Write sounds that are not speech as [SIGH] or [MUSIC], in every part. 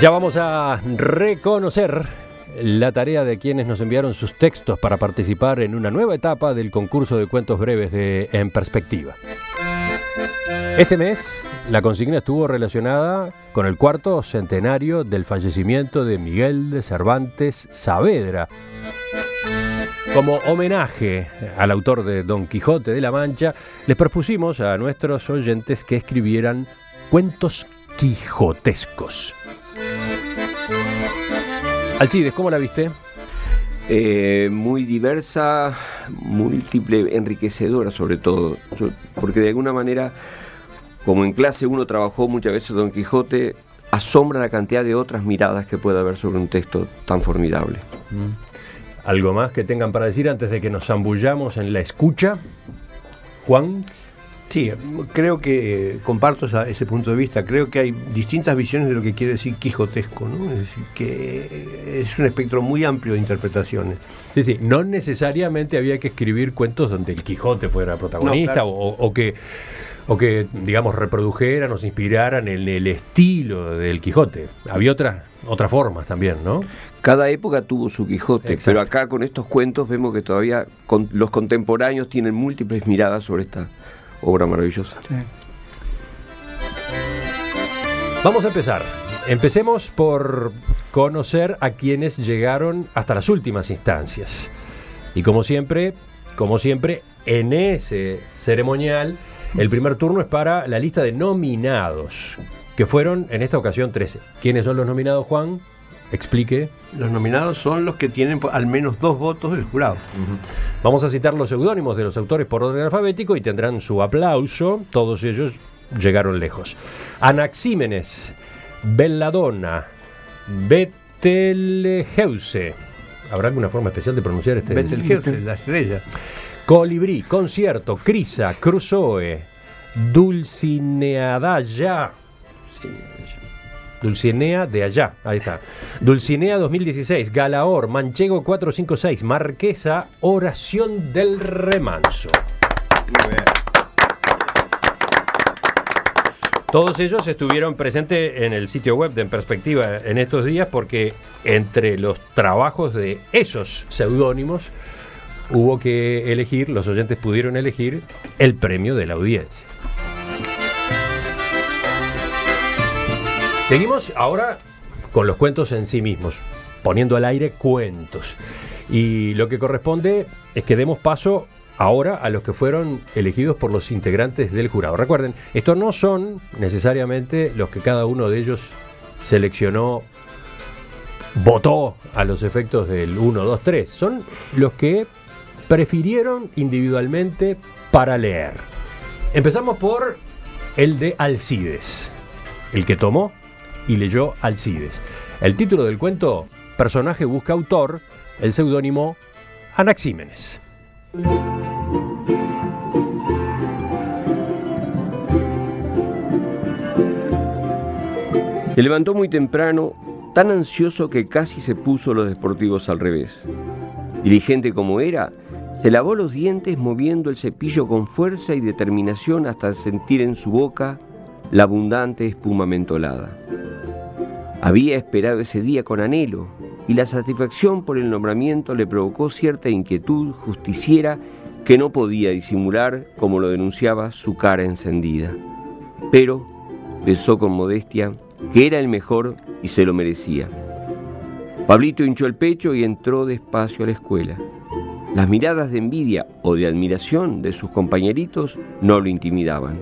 Ya vamos a reconocer la tarea de quienes nos enviaron sus textos para participar en una nueva etapa del concurso de cuentos breves de En Perspectiva. Este mes la consigna estuvo relacionada con el cuarto centenario del fallecimiento de Miguel de Cervantes Saavedra. Como homenaje al autor de Don Quijote de la Mancha, les propusimos a nuestros oyentes que escribieran cuentos quijotescos. Alcides, ¿cómo la viste? Eh, muy diversa, múltiple, enriquecedora sobre todo, porque de alguna manera, como en clase uno trabajó muchas veces Don Quijote, asombra la cantidad de otras miradas que puede haber sobre un texto tan formidable. Mm. ¿Algo más que tengan para decir antes de que nos zambullamos en la escucha? Juan. Sí, creo que comparto ese punto de vista. Creo que hay distintas visiones de lo que quiere decir quijotesco, ¿no? Es decir, que es un espectro muy amplio de interpretaciones. Sí, sí, no necesariamente había que escribir cuentos donde el Quijote fuera protagonista o, que o que, digamos, reprodujeran o se inspiraran en el estilo del Quijote. Había otras, otras formas también, ¿no? Cada época tuvo su Quijote, pero acá con estos cuentos vemos que todavía los contemporáneos tienen múltiples miradas sobre esta obra maravillosa. Vamos a empezar. Empecemos por conocer a quienes llegaron hasta las últimas instancias. Y como siempre, como siempre, en ese ceremonial, el primer turno es para la lista de nominados, que fueron en esta ocasión 13. ¿Quiénes son los nominados, Juan? Explique. Los nominados son los que tienen al menos dos votos del jurado. Vamos a citar los seudónimos de los autores por orden alfabético y tendrán su aplauso. Todos ellos llegaron lejos. Anaxímenes, Belladonna, Betelgeuse. ¿Habrá alguna forma especial de pronunciar este? Betelgeuse, la estrella. Colibrí, Concierto, Crisa, Crusoe, Dulcineadaya. Dulcinea de allá, ahí está. Dulcinea 2016, Galaor, Manchego 456, Marquesa, Oración del Remanso. Todos ellos estuvieron presentes en el sitio web de En Perspectiva en estos días porque entre los trabajos de esos seudónimos hubo que elegir, los oyentes pudieron elegir el premio de la audiencia. Seguimos ahora con los cuentos en sí mismos, poniendo al aire cuentos. Y lo que corresponde es que demos paso ahora a los que fueron elegidos por los integrantes del jurado. Recuerden, estos no son necesariamente los que cada uno de ellos seleccionó, votó a los efectos del 1, 2, 3. Son los que prefirieron individualmente para leer. Empezamos por el de Alcides, el que tomó y leyó Alcides. El título del cuento, Personaje busca autor, el seudónimo Anaxímenes. Se levantó muy temprano, tan ansioso que casi se puso los deportivos al revés. Dirigente como era, se lavó los dientes moviendo el cepillo con fuerza y determinación hasta sentir en su boca la abundante espuma mentolada. Había esperado ese día con anhelo y la satisfacción por el nombramiento le provocó cierta inquietud justiciera que no podía disimular como lo denunciaba su cara encendida. Pero pensó con modestia que era el mejor y se lo merecía. Pablito hinchó el pecho y entró despacio a la escuela. Las miradas de envidia o de admiración de sus compañeritos no lo intimidaban.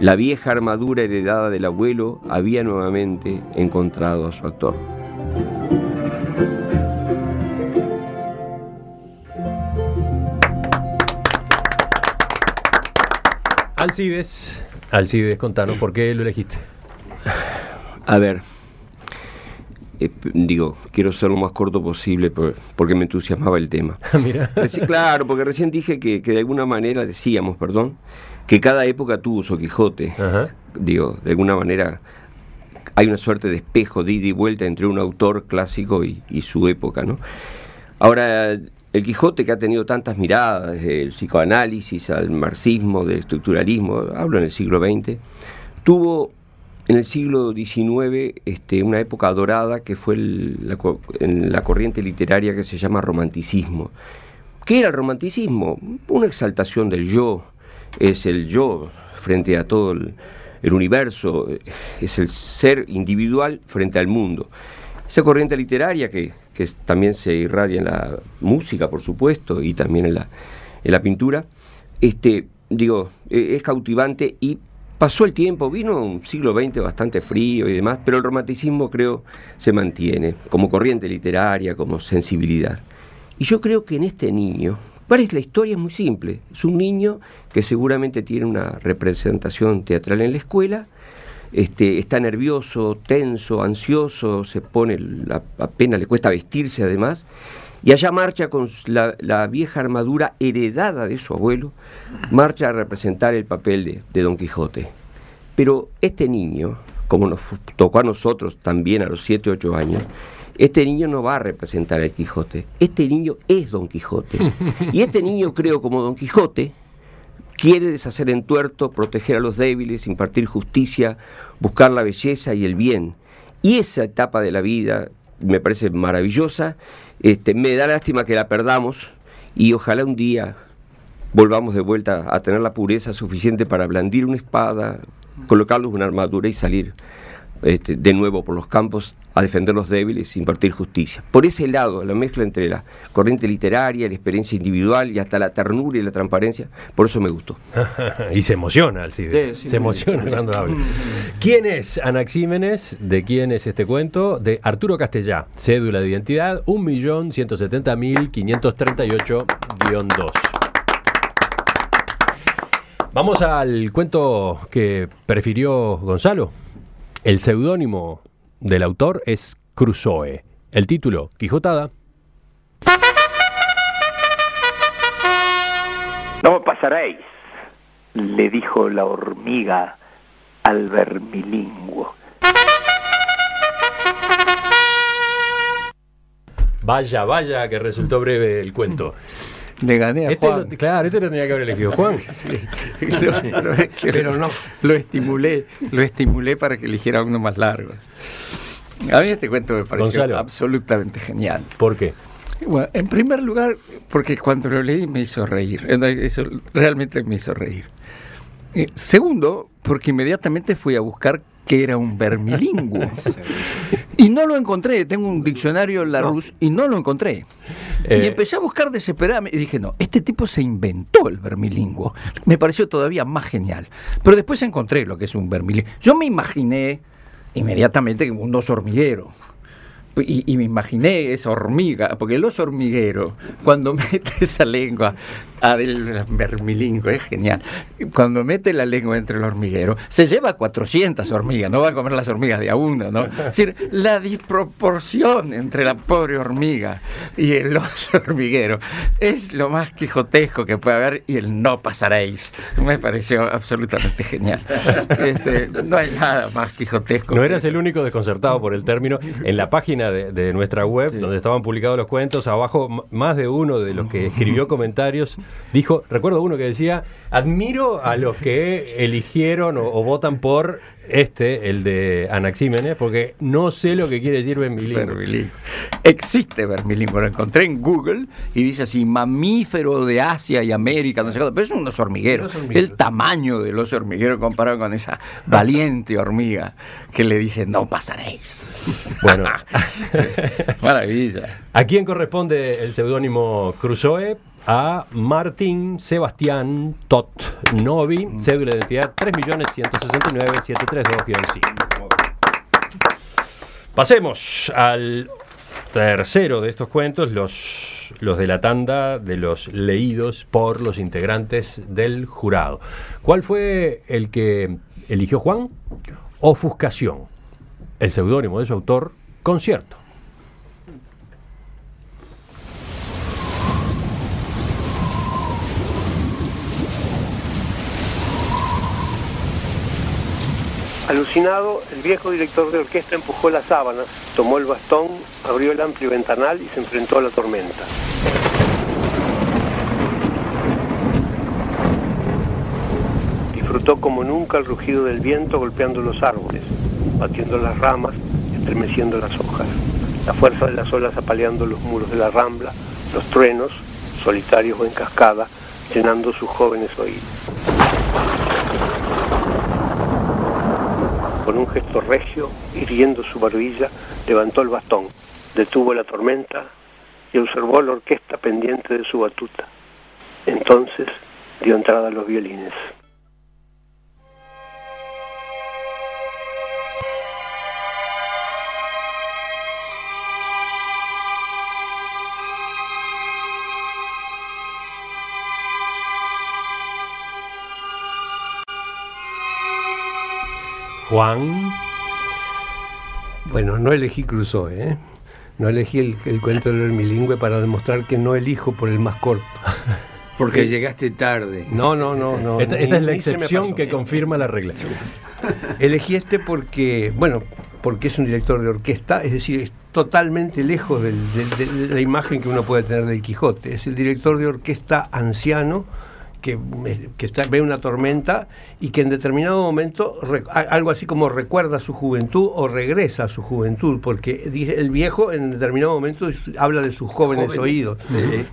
La vieja armadura heredada del abuelo había nuevamente encontrado a su actor. Alcides, Alcides, contanos, ¿por qué lo elegiste? A ver, eh, digo, quiero ser lo más corto posible porque me entusiasmaba el tema. [LAUGHS] Mira. claro, porque recién dije que, que de alguna manera decíamos, perdón, que cada época tuvo su Quijote. Digo, de alguna manera hay una suerte de espejo de ida y vuelta entre un autor clásico y, su época, ¿no? Ahora, el Quijote que ha tenido tantas miradas, desde el psicoanálisis al marxismo, del estructuralismo, hablo en el siglo XX, tuvo en el siglo XIX este, una época dorada que fue la, en la corriente literaria que se llama romanticismo. ¿Qué era el romanticismo? Una exaltación del yo, es el yo frente a todo el, universo, es el ser individual frente al mundo. Esa corriente literaria que, también se irradia en la música, por supuesto, y también en la, en la pintura, este, digo, e, es cautivante y pasó el tiempo, vino un siglo XX bastante frío y demás, pero el romanticismo creo se mantiene como corriente literaria, como sensibilidad. Y yo creo que en este niño, ¿cuál es la historia? Es muy simple. Es un niño que seguramente tiene una representación teatral en la escuela, este, está nervioso, tenso, ansioso, se pone, la, apenas le cuesta vestirse además, y allá marcha con la, vieja armadura heredada de su abuelo, marcha a representar el papel de, Don Quijote. Pero este niño, como nos tocó a nosotros también a los 7, 8 años, este niño no va a representar al Quijote, este niño es Don Quijote. Y este niño, creo, como Don Quijote, quiere deshacer en tuerto, proteger a los débiles, impartir justicia, buscar la belleza y el bien. Y esa etapa de la vida me parece maravillosa, este, me da lástima que la perdamos y ojalá un día volvamos de vuelta a tener la pureza suficiente para blandir una espada, colocarnos una armadura y salir este, de nuevo por los campos a defender los débiles e impartir justicia. Por ese lado, la mezcla entre la corriente literaria, la experiencia individual y hasta la ternura y la transparencia, por eso me gustó. [LAUGHS] y se emociona Alcides, se emociona cuando habla. ¿Quién es Anaxímenes? ¿De quién es este cuento? De Arturo Castellá, cédula de identidad 1.170.538-2. Vamos al cuento que prefirió Gonzalo. El seudónimo del autor es Crusoe. El título, Quijotada. No pasaréis, le dijo la hormiga al vermilingüo. Vaya, vaya, que resultó breve el cuento. Le gané a este Juan. claro, este lo tenía que haber elegido Juan. [LAUGHS] pero, no. Lo estimulé, lo estimulé para que eligiera uno más largo. A mí este cuento me pareció absolutamente genial. ¿Por qué? Bueno, en primer lugar, porque cuando lo leí me hizo reír. Eso realmente me hizo reír. Eh, segundo, porque inmediatamente fui a buscar que era un vermilingüe. [LAUGHS] y no lo encontré. Tengo un diccionario Larousse y no lo encontré. y eh. empecé a buscar desesperadamente y dije, no, este tipo se inventó el vermilingüe. Me pareció todavía más genial. Pero después encontré lo que es un vermilingüe. Yo me imaginé inmediatamente que un oso hormiguero. Y, me imaginé esa hormiga, porque el oso hormiguero, cuando [LAUGHS] mete esa lengua Ah, del vermilingo, es genial. Cuando mete la lengua entre el hormiguero, se lleva 400 hormigas, no va a comer las hormigas de a uno, ¿no? Es decir, la disproporción entre la pobre hormiga y el oso hormiguero es lo más quijotesco que puede haber y el no pasaréis. Me pareció absolutamente genial. Este, no hay nada más quijotesco. No eras el único desconcertado por el término. En la página de, nuestra web, donde estaban publicados los cuentos, abajo más de uno de los que [LAUGHS] escribió comentarios dijo, recuerdo uno que decía, admiro a los que eligieron o, votan por este, el de Anaxímenes, porque no sé lo que quiere decir vermilingüe. Existe vermilingüe, lo encontré en Google y dice así, mamífero de Asia y América, no sé qué, pero es un oso hormiguero. El tamaño del oso hormiguero comparado con esa valiente hormiga que le dice, no pasaréis. [LAUGHS] Bueno, [LAUGHS] maravilla. ¿A quién corresponde el seudónimo Crusoe? A Martín Sebastián Tot Novi, mm. cédula de identidad 3.169.732-5. Pasemos al tercero de estos cuentos, los, los de la tanda de los leídos por los integrantes del jurado. ¿Cuál fue el que eligió Juan? Ofuscación, el seudónimo de su autor, Concierto. Alucinado, el viejo director de orquesta empujó las sábanas, tomó el bastón, abrió el amplio ventanal y se enfrentó a la tormenta. disfrutó como nunca el rugido del viento golpeando los árboles, batiendo las ramas, estremeciendo las hojas, la fuerza de las olas apaleando los muros de la rambla, los truenos, solitarios o en cascada, llenando sus jóvenes oídos. Con un gesto regio, hiriendo su barbilla, levantó el bastón, detuvo la tormenta y observó la orquesta pendiente de su batuta. Entonces dio entrada a los violines. Juan. Bueno, no elegí Crusoe, ¿eh? No elegí el, el cuento del bilingüe para demostrar que no elijo por el más corto. [LAUGHS] Porque llegaste tarde. No, no, no, no. Esta, ni- esta es la excepción que confirma la regla. Elegí este porque, bueno, porque es un director de orquesta, es decir, es totalmente lejos del- del- de, la imagen que uno puede tener del Quijote. Es el director de orquesta anciano que, que está- ve una tormenta y que en determinado momento, algo así como recuerda su juventud o regresa a su juventud, porque el viejo en determinado momento habla de sus jóvenes, Jóvenes, oídos,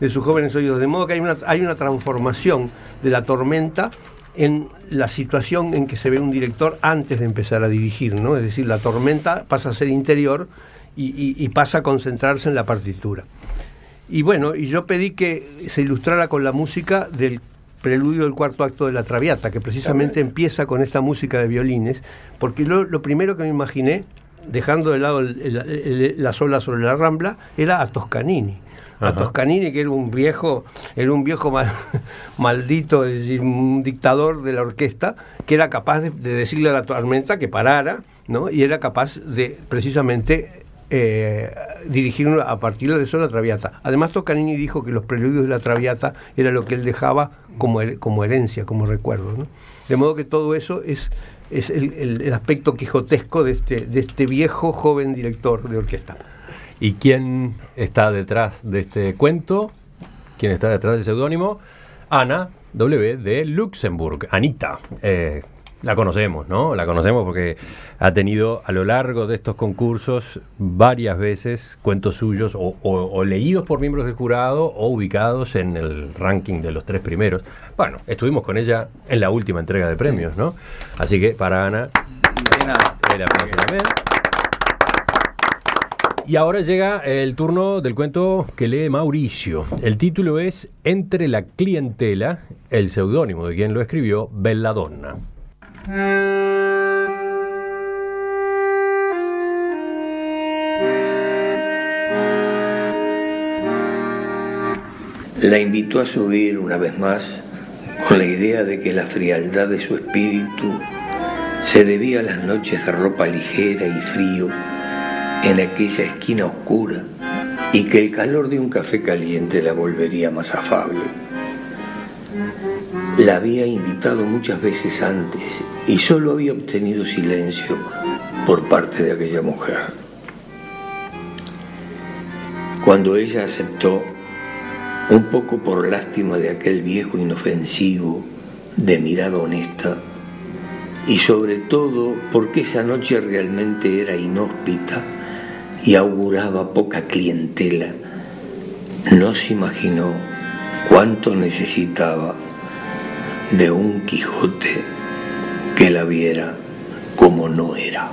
de sus jóvenes oídos, de modo que hay una, hay una transformación de la tormenta en la situación en que se ve un director antes de empezar a dirigir, ¿no? Es decir, la tormenta pasa a ser interior y, y- y pasa a concentrarse en la partitura. Y bueno, y yo pedí que se ilustrara con la música del preludio del cuarto acto de la Traviata, que precisamente empieza con esta música de violines, porque lo, lo primero que me imaginé, dejando de lado el- el- el- las olas sobre la rambla, era a Toscanini. A. Toscanini, que era un viejo, era un viejo mal- [LAUGHS] maldito, es decir, un dictador de la orquesta, que era capaz de, de decirle a la tormenta que parara, ¿no? Y era capaz de precisamente eh, dirigir a partir de eso la Traviata. Además, Toscanini dijo que los preludios de la Traviata era lo que él dejaba como, como herencia, como recuerdo. ¿no? De modo que todo eso es, es el, el- el aspecto quijotesco de este, de este viejo joven director de orquesta. ¿Y quién está detrás de este cuento? ¿Quién está detrás del seudónimo? Ana W. de Luxemburg. Anita. eh, la conocemos, ¿no? La conocemos porque ha tenido a lo largo de estos concursos varias veces cuentos suyos o, o- o leídos por miembros del jurado o ubicados en el ranking de los tres primeros. Bueno, estuvimos con ella en la última entrega de premios, ¿no? Así que para Ana, el aplauso también. Y ahora llega el turno del cuento que lee Mauricio. El título es Entre la clientela, el seudónimo de quien lo escribió, Belladonna. La invitó a subir una vez más con la idea de que la frialdad de su espíritu se debía a las noches de ropa ligera y frío en aquella esquina oscura y que el calor de un café caliente la volvería más afable. La había invitado muchas veces antes y solo había obtenido silencio por parte de aquella mujer. Cuando ella aceptó, un poco por lástima de aquel viejo inofensivo, de mirada honesta, y sobre todo porque esa noche realmente era inhóspita y auguraba poca clientela, no se imaginó cuánto necesitaba de un Quijote que la viera como no era.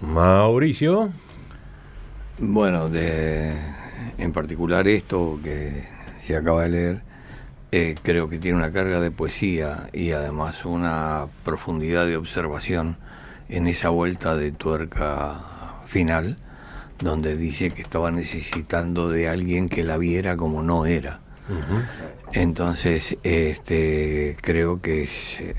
Mauricio. Bueno, de, en particular esto que se acaba de leer, eh, creo que tiene una carga de poesía y además una profundidad de observación en esa vuelta de tuerca final, donde dice que estaba necesitando de alguien que la viera como no era. Entonces, este, creo que es, eh,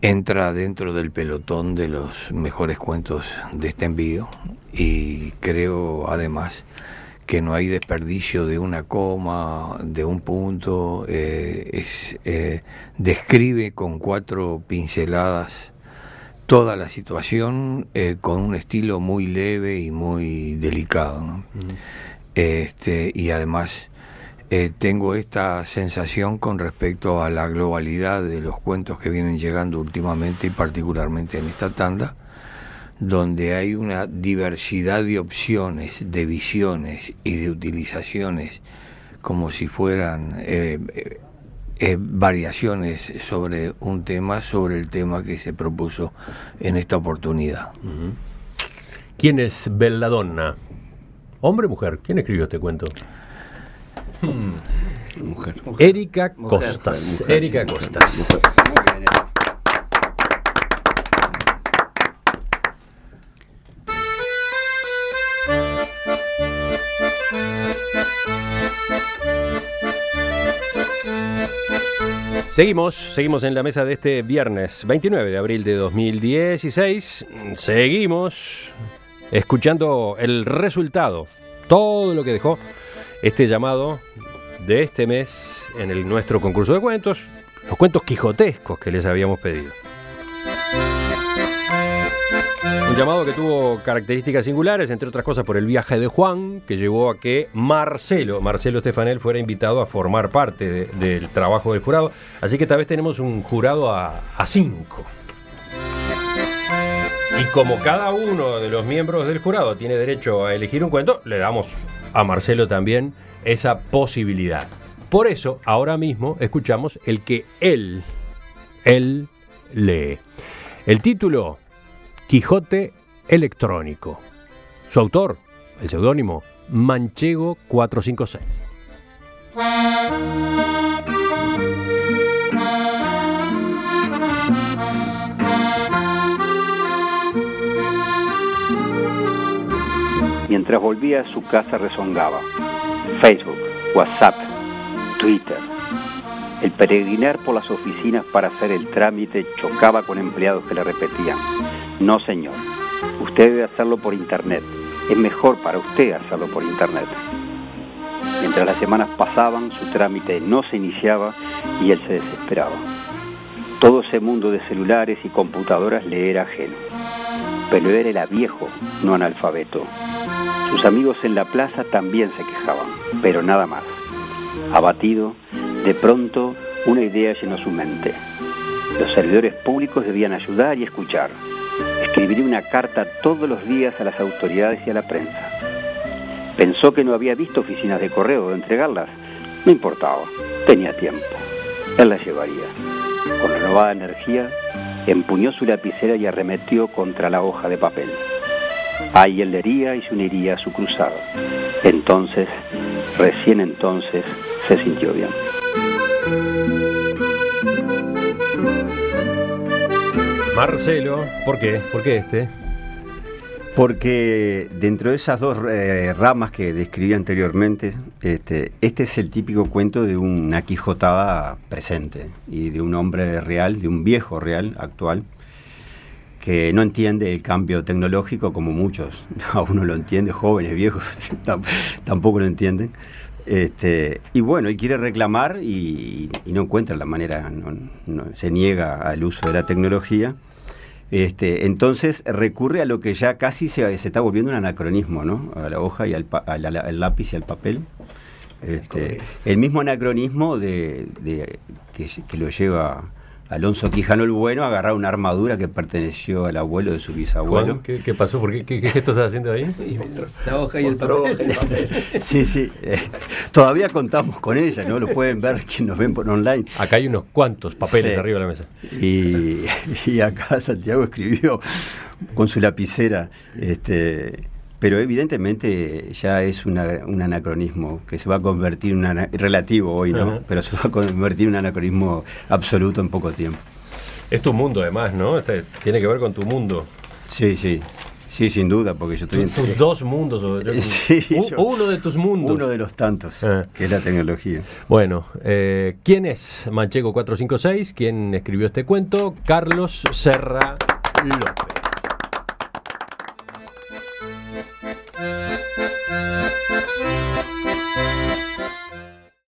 entra dentro del pelotón de los mejores cuentos de este envío y creo además que no hay desperdicio de una coma, de un punto, eh, es, eh, describe con cuatro pinceladas toda la situación eh, con un estilo muy leve y muy delicado. ¿no? este, y además eh, tengo esta sensación con respecto a la globalidad de los cuentos que vienen llegando últimamente y particularmente en esta tanda, donde hay una diversidad de opciones, de visiones y de utilizaciones como si fueran eh, eh, variaciones sobre un tema, sobre el tema que se propuso en esta oportunidad. ¿Quién es Belladonna? ¿Hombre o mujer? ¿Quién escribió este cuento? Mujer. Erika Mujer, Costas. mujer, Erika sí, Costas. mujer. Seguimos, seguimos en la mesa de este viernes 29 de abril de 2016. Seguimos escuchando el resultado, todo lo que dejó este llamado de este mes en el nuestro concurso de cuentos, los cuentos quijotescos que les habíamos pedido. Un llamado que tuvo características singulares, entre otras cosas por el viaje de Juan, que llevó a que Marcelo, Marcelo Estefanel, fuera invitado a formar parte de- del trabajo del jurado. Así que esta vez tenemos un jurado a, a cinco. Y como cada uno de los miembros del jurado tiene derecho a elegir un cuento, le damos a Marcelo también esa posibilidad. Por eso, ahora mismo escuchamos el que él, él lee. El título, Quijote Electrónico. Su autor, el seudónimo, Manchego 456. Mientras volvía a su casa rezongaba. Facebook, WhatsApp, Twitter. El peregrinar por las oficinas para hacer el trámite chocaba con empleados que le repetían, no señor, usted debe hacerlo por internet, es mejor para usted hacerlo por internet. Mientras las semanas pasaban, su trámite no se iniciaba y él se desesperaba. Todo ese mundo de celulares y computadoras le era ajeno. Pero él era viejo, no analfabeto. Sus amigos en la plaza también se quejaban, pero nada más. Abatido, de pronto una idea llenó su mente. Los servidores públicos debían ayudar y escuchar. Escribiría una carta todos los días a las autoridades y a la prensa. Pensó que no había visto oficinas de correo de entregarlas. No importaba, tenía tiempo. Él las llevaría. Con renovada energía, empuñó su lapicera y arremetió contra la hoja de papel. Ahí él leería y se uniría a su cruzada. Entonces, recién entonces, se sintió bien. Marcelo, ¿por qué? ¿Por qué este? Porque dentro de esas dos eh, ramas que describí anteriormente, este, este es el típico cuento de una Quijotada presente y de un hombre real, de un viejo real actual, que no entiende el cambio tecnológico como muchos, [LAUGHS] aún no lo entiende, jóvenes, viejos, [LAUGHS] tam- tampoco lo entienden. Este, y bueno, él quiere reclamar y, y no encuentra la manera, no- no- se niega al uso de la tecnología. Este, entonces recurre a lo que ya casi se, se está volviendo un anacronismo, ¿no? A la hoja y al, pa- al- lápiz y al papel. Este, el mismo anacronismo de, de- que, que lo lleva Alonso Quijano el Bueno a agarrar una armadura que perteneció al abuelo de su bisabuelo. Juan, ¿qué, qué pasó? ¿Por qué, qué, qué gesto estás haciendo ahí? [LAUGHS] La hoja y el papel. [LAUGHS] Sí, sí. eh, todavía contamos con ella, ¿no? Lo pueden ver quienes nos ven por online. Acá hay unos cuantos papeles Sí. arriba de la mesa. Y, [LAUGHS] y acá Santiago escribió con su lapicera, este, pero evidentemente ya es una- un anacronismo que se va a convertir en un relativo hoy, ¿no? Pero se va a convertir en un anacronismo absoluto en poco tiempo. Es tu mundo además, ¿no? Este, tiene que ver con tu mundo. Sí, sí, sí, sin duda, porque yo estoy en Tus dos mundos. yo- [LAUGHS] Sí, u- yo- uno de tus mundos. uno de los tantos, Ah. que es la tecnología. Bueno, eh, ¿quién es Manchego 456? ¿Quién escribió este cuento? Carlos Serra López.